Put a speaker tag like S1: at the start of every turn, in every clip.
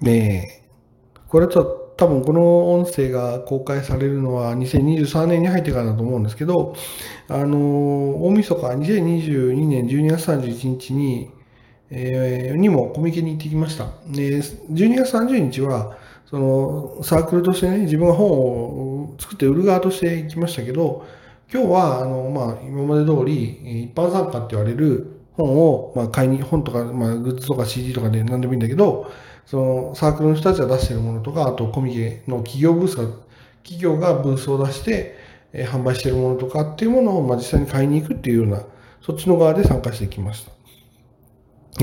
S1: で、これと多分この音声が公開されるのは2023年に入ってからだと思うんですけど、あの、大晦日2022年12月31日に、えー、にもコミケに行ってきました。で、12月30日は、そのサークルとしてね、自分が本を作って売る側として行きましたけど、今日は、あの、まあ、今まで通り、一般参加って言われる本を、まあ、買いに、本とか、まあ、グッズとか CD とかで何でもいいんだけど、そのサークルの人たちが出しているものとか、あとコミケの企業ブースが、企業がブースを出して、えー、販売しているものとかっていうものを、まあ、実際に買いに行くっていうような、そっちの側で参加してきました。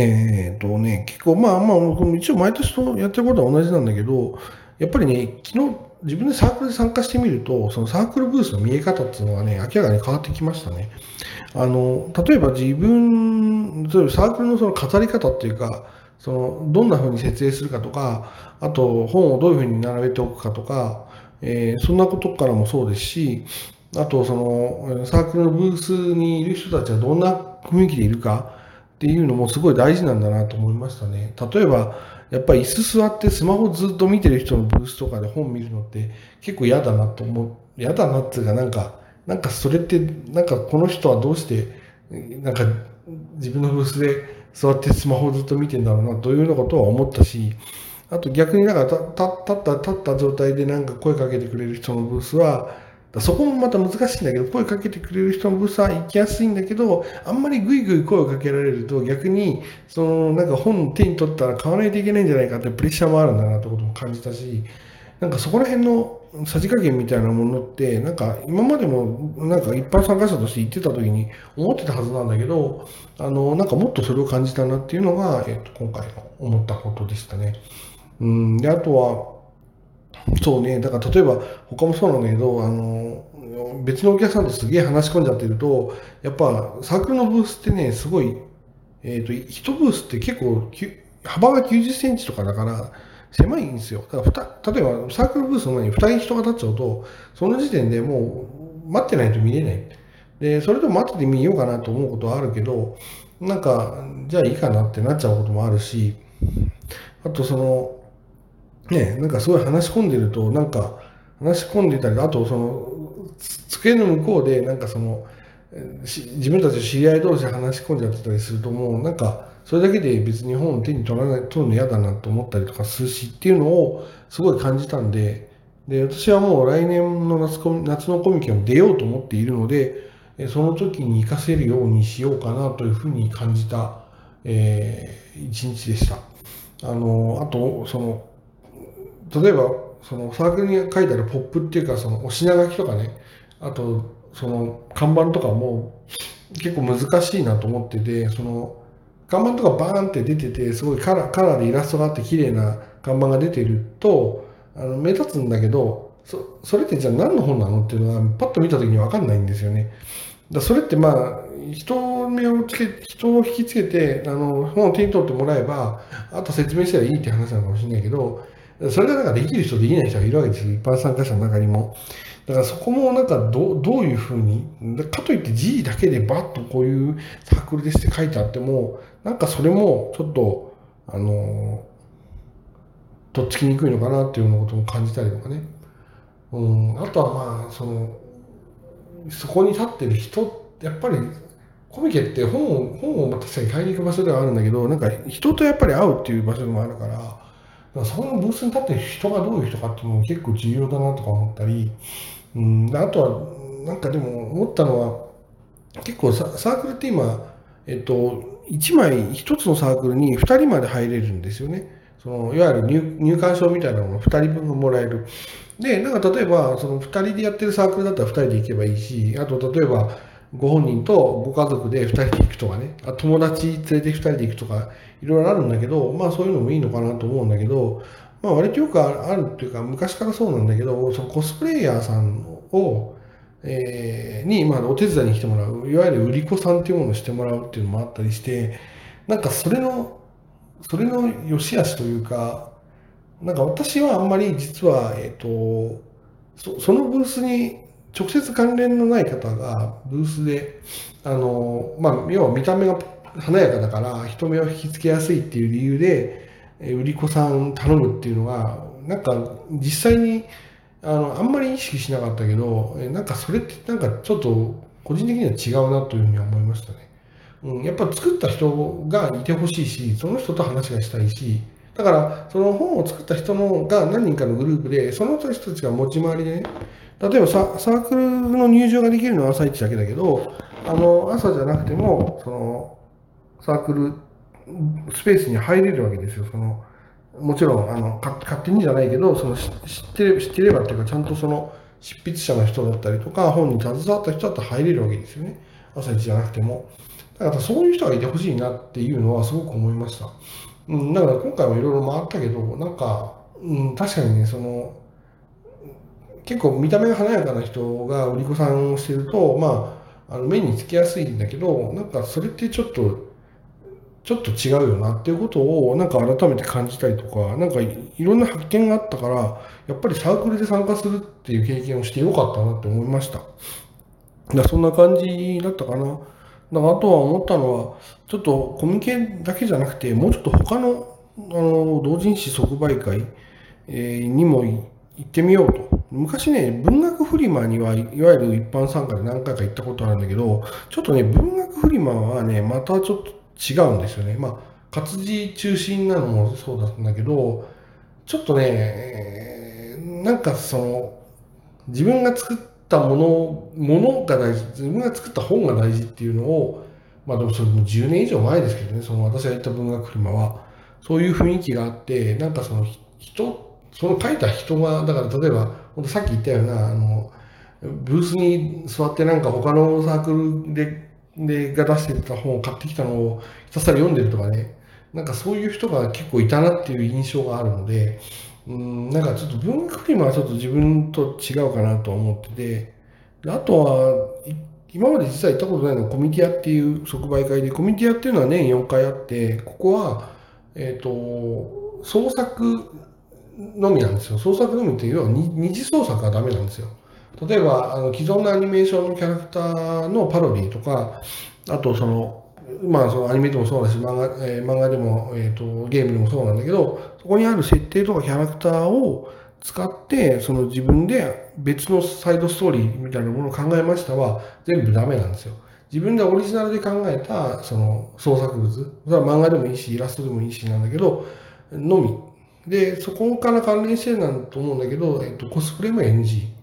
S1: えっ、とね、結構まあまあ、一応毎年とやってることは同じなんだけど、やっぱりね、昨日自分でサークルで参加してみると、そのサークルブースの見え方っていうのがね、明らかに変わってきましたね。あの、例えば自分、例えばサークルのその飾り方っていうか、その、どんな風に設営するかとか、あと本をどういう風に並べておくかとか、えー、そんなことからもそうですし、あとその、サークルのブースにいる人たちはどんな雰囲気でいるか、っていうのもすごい大事なんだなと思いましたね。例えば、やっぱり椅子座ってスマホずっと見てる人のブースとかで本見るのって結構嫌だなと思う。嫌だなっていうかなんか、なんかそれってなんかこの人はどうしてなんか自分のブースで座ってスマホをずっと見てんだろうなというようなことは思ったし、あと逆になんか立った立った状態でなんか声かけてくれる人のブースはそこもまた難しいんだけど、声かけてくれる人のブースは行きやすいんだけど、あんまりぐいぐい声をかけられると逆に、そのなんか本手に取ったら買わないといけないんじゃないかってプレッシャーもあるんだなってことも感じたし、なんかそこら辺のさじ加減みたいなものって、なんか今までもなんか一般参加者として行ってた時に思ってたはずなんだけど、あの、なんかもっとそれを感じたなっていうのが、えっと、今回の思ったことでしたね。うん、で、あとは、そうね、だから例えば他もそうなんだけど、あの、別のお客さんとすげえ話し込んじゃってると、やっぱサークルのブースってね、すごい、えっ、と、1ブースって結構、幅が90センチとかだから、狭いんですよ。だから例えばサークルブースの前に2人人が立っちゃうと、その時点でもう待ってないと見れない。で、それと待っててみようかなと思うことはあるけど、なんか、じゃあいいかなってなっちゃうこともあるし、あとその、ね、なんかすごい話し込んでると、なんか話し込んでたり、あとその、机の向こうで、なんかその、自分たちの知り合い同士で話し込んじゃってたりすると、もうなんか、それだけで別に本を手に取らない、取るの嫌だなと思ったりとかするしっていうのをすごい感じたんで、で、私はもう来年の夏コ夏のコミケを出ようと思っているので、その時に活かせるようにしようかなというふうに感じた、えー、一日でした。あの、あと、その、例えばそのサークルに書いてあるポップっていうかそのお品書きとかねあとその看板とかも結構難しいなと思っててその看板とかバーンって出ててすごいカラカラーでイラストがあって綺麗な看板が出てるとあの目立つんだけどそそれってじゃあ何の本なのっていうのがパッと見た時に分かんないんですよね。だそれってまあ人目をつけ人を引きつけてあの本を手に取ってもらえばあと説明したらいいって話なのかもしれないけどそれがなんかできる人できない人がいるわけです。一般参加者の中にも。だからそこもなんかどどういうふうに、かといって字だけでバッとこういうサークルですって書いてあっても、なんかそれもちょっと、あの、とっつきにくいのかなっていうようなことも感じたりとかね。うん、あとはまあ、その、そこに立ってる人、やっぱりコミケって本を、本を確かに買いに行く場所ではあるんだけど、なんか人とやっぱり会うっていう場所でもあるから、からそのブースに立ってる人がどういう人かっていうのも結構重要だなとか思ったり、ん、あとはなんかでも思ったのは結構サークルって今、えっと、1枚1つのサークルに2人まで入れるんですよね。そのいわゆる入入館証みたいなものを2人分もらえる。で、なんか例えばその2人でやってるサークルだったら2人で行けばいいし、あと例えばご本人とご家族で2人で行くとかね、あ友達連れて2人で行くとか、いろいろあるんだけど、まあそういうのもいいのかなと思うんだけど、まあ割とよくあるっていうか、昔からそうなんだけど、そのコスプレイヤーさんを、えー、に、まあお手伝いに来てもらう、いわゆる売り子さんっていうものをしてもらうっていうのもあったりして、なんかそれの、それの良し悪しというか、なんか私はあんまり実は、えっ、ー、と、そそのブースに直接関連のない方がブースで、あの、まあ、要は見た目が華やかだから人目を引きつけやすいっていう理由で、売り子さん頼むっていうのが、なんか実際にあのあんまり意識しなかったけど、なんかそれってなんかちょっと個人的には違うなというふうに思いましたね。うん、やっぱ作った人がいてほしいし、その人と話がしたいし、だから、その本を作った人のが何人かのグループで、その人たちが持ち回りでね、例えばササークルの入場ができるのは朝一だけだけど、あの朝じゃなくても、そのサークルスペースに入れるわけですよ。そのもちろんあの勝手にじゃないけど、その知ってれ知ってればっていうか、ちゃんとその執筆者の人だったりとか、本に携わった人だったら入れるわけですよね。朝一じゃなくても。だからそういう人がいてほしいなっていうのはすごく思いました。うん、だから今回もいろいろ回ったけど、なんか、うん、確かにね、その、結構見た目が華やかな人が売り子さんをしてると、まあ、あの目につきやすいんだけど、なんかそれってちょっと、ちょっと違うよなっていうことをなんか改めて感じたりとか、なんかいろんな発見があったから、やっぱりサークルで参加するっていう経験をしてよかったなって思いました。だそんな感じだったかな。だあとは思ったのは、ちょっとコミケだけじゃなくて、もうちょっと他のあの同人誌即売会、え、にも行ってみようと。昔ね、文学フリマにはいわゆる一般参加で何回か行ったことあるんだけど、ちょっとね、文学フリマはね、またちょっと違うんですよね。まあ、活字中心なのもそうだったんだけど、ちょっとね、えー、なんかその、自分が作ったもの、ものが大事、自分が作った本が大事っていうのを、まあでもそれも10年以上前ですけどね、その私が行った文学フリマは、そういう雰囲気があって、なんかその人、その書いた人が、だから例えば、さっき言ったような、あの、ブースに座ってなんか他のサークルででが出してた本を買ってきたのをひたすら読んでるとかね、なんかそういう人が結構いたなっていう印象があるので、うん、なんかちょっと文学フリマはちょっと自分と違うかなと思ってて、あとは、今まで実は行ったことないのはコミティアっていう即売会で、コミティアっていうのは年4回あって、ここは、えっ、ー、と、創作のみなんですよ。創作のみっていうのは二次創作はダメなんですよ。例えば、あの既存のアニメーションのキャラクターのパロディとか、あとその、まあそのアニメでもそうだし、漫画,、えー、漫画でも、えーと、ゲームでもそうなんだけど、そこにある設定とかキャラクターを使って、その自分で別のサイドストーリーみたいなものを考えましたは、全部ダメなんですよ。自分でオリジナルで考えたその創作物、それは漫画でもいいし、イラストでもいいしなんだけど、のみ。で、そこから関連してるなんと思うんだけど、えっと、コスプレも NG。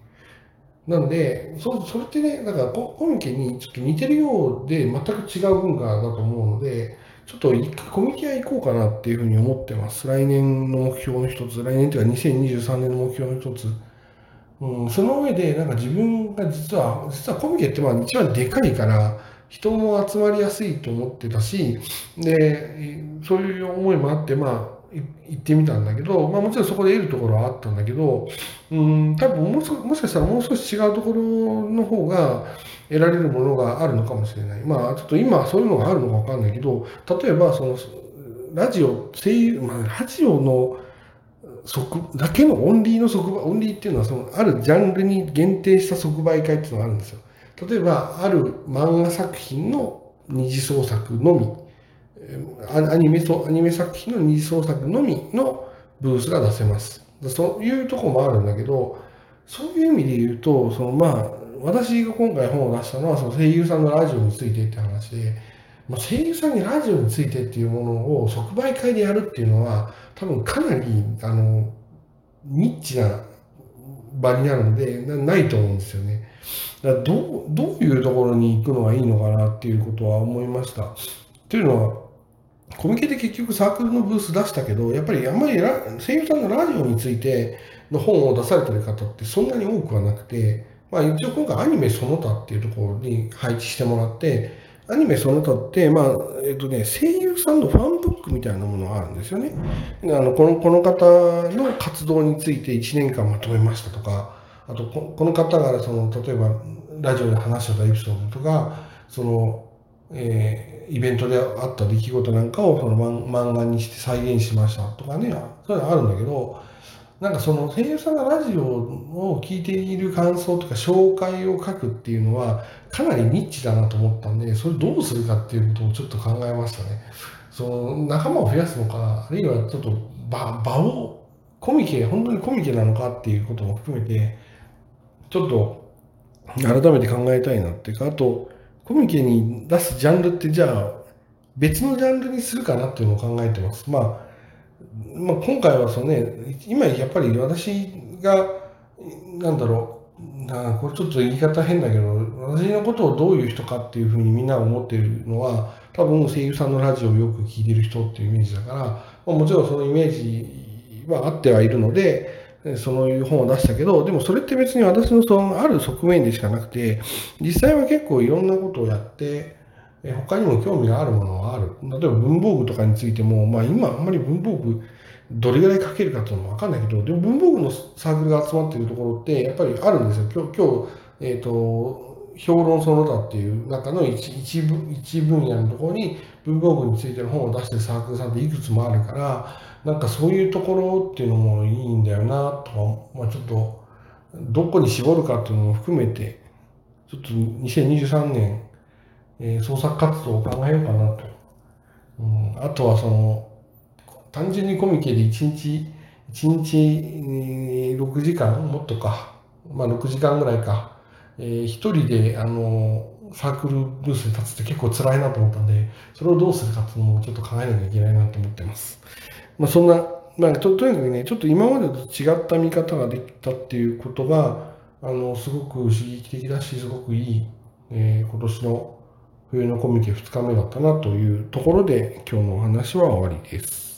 S1: なので、そそれってね、だからコミケにちょっと似てるようで全く違う文化だと思うので、ちょっと一回コミケ屋行こうかなっていうふうに思ってます。来年の目標の一つ、来年というか2023年の目標の一つ。うん、その上で、なんか自分が実は、実はコミケってまあ一番でかいから、人も集まりやすいと思ってたし、で、そういう思いもあって、まあ、行ってみたんだけど、まあ、もちろんそこで得るところはあったんだけど、うん、多分ももしかしたらもう少し違うところの方が得られるものがあるのかもしれない。まあ、ちょっと今そういうのがあるのかわかんないけど、例えば、その、ラジオ、声優、まあ、ラジオの即だけのオンリーの即売、オンリーっていうのは、その、あるジャンルに限定した即売会っていうのがあるんですよ。例えば、ある漫画作品の二次創作のみ。アニメとアニメ作品の二次創作のみのブースが出せます。そういうとこもあるんだけど、そういう意味で言うと、そのまあ、私が今回本を出したのは、その声優さんのラジオについてって話で、まあ、声優さんにラジオについてっていうものを即売会でやるっていうのは、多分かなり、あの、ニッチな場になるので、ないと思うんですよね。だからどう、どういうところに行くのがいいのかなっていうことは思いました。というのは、コミケで結局サークルのブース出したけど、やっぱりあんまり声優さんのラジオについての本を出されてる方ってそんなに多くはなくて、まあ一応今回アニメその他っていうところに配置してもらって、アニメその他って、まあ、えっとね、声優さんのファンブックみたいなものがあるんですよね。あのこのこの方の活動について1年間まとめましたとか、あとこの方がその例えばラジオで話してたエピソードとか、その、えーイベントであった出来事なんかをその漫画にして再現しましたとかね、そういうのあるんだけど、なんかその声優さんがラジオを聞いている感想とか紹介を書くっていうのはかなりニッチだなと思ったんで、それどうするかっていうことをちょっと考えましたね。その仲間を増やすのか、あるいはちょっと場場を、コミケ、本当にコミケなのかっていうことも含めて、ちょっと改めて考えたいなっていうか、あと、コミケに出すジャンルってじゃあ別のジャンルにするかなっていうのを考えてます。まあ、まあ、今回はそのね、今やっぱり私が、なんだろう、なこれちょっと言い方変だけど、私のことをどういう人かっていうふうにみんな思っているのは、多分声優さんのラジオをよく聞いてる人っていうイメージだから、まあ、もちろんそのイメージはあってはいるので、そういう本を出したけど、でもそれって別に私のそのある側面でしかなくて、実際は結構いろんなことをやって、他にも興味があるものはある。例えば文房具とかについても、まあ今あんまり文房具どれぐらい書けるかっていうのもわかんないけど、でも文房具のサークルが集まっているところってやっぱりあるんですよ。今日、今日、えっ、ー、と、評論その他っていう中の一一分一分野のところに文房具についての本を出してるサークルさんっていくつもあるから、なんかそういうところっていうのもいいんだよなと、まあちょっと、どこに絞るかっていうのも含めて、ちょっと2023年、えー、創作活動を考えようかなと。うん、あとはその、単純にコミケで1日、1日6時間もっとか、まあ6時間ぐらいか、えー、一人で、あの、サークルブースに立つって結構辛いなと思ったんで、それをどうするかっていうのもちょっと考えなきゃいけないなと思ってます。まあそんな、まあととにかくね、ちょっと今までと違った見方ができたっていうことが、あの、すごく刺激的だし、すごくいい、えー、今年の冬のコミケ2日目だったなというところで、今日のお話は終わりです。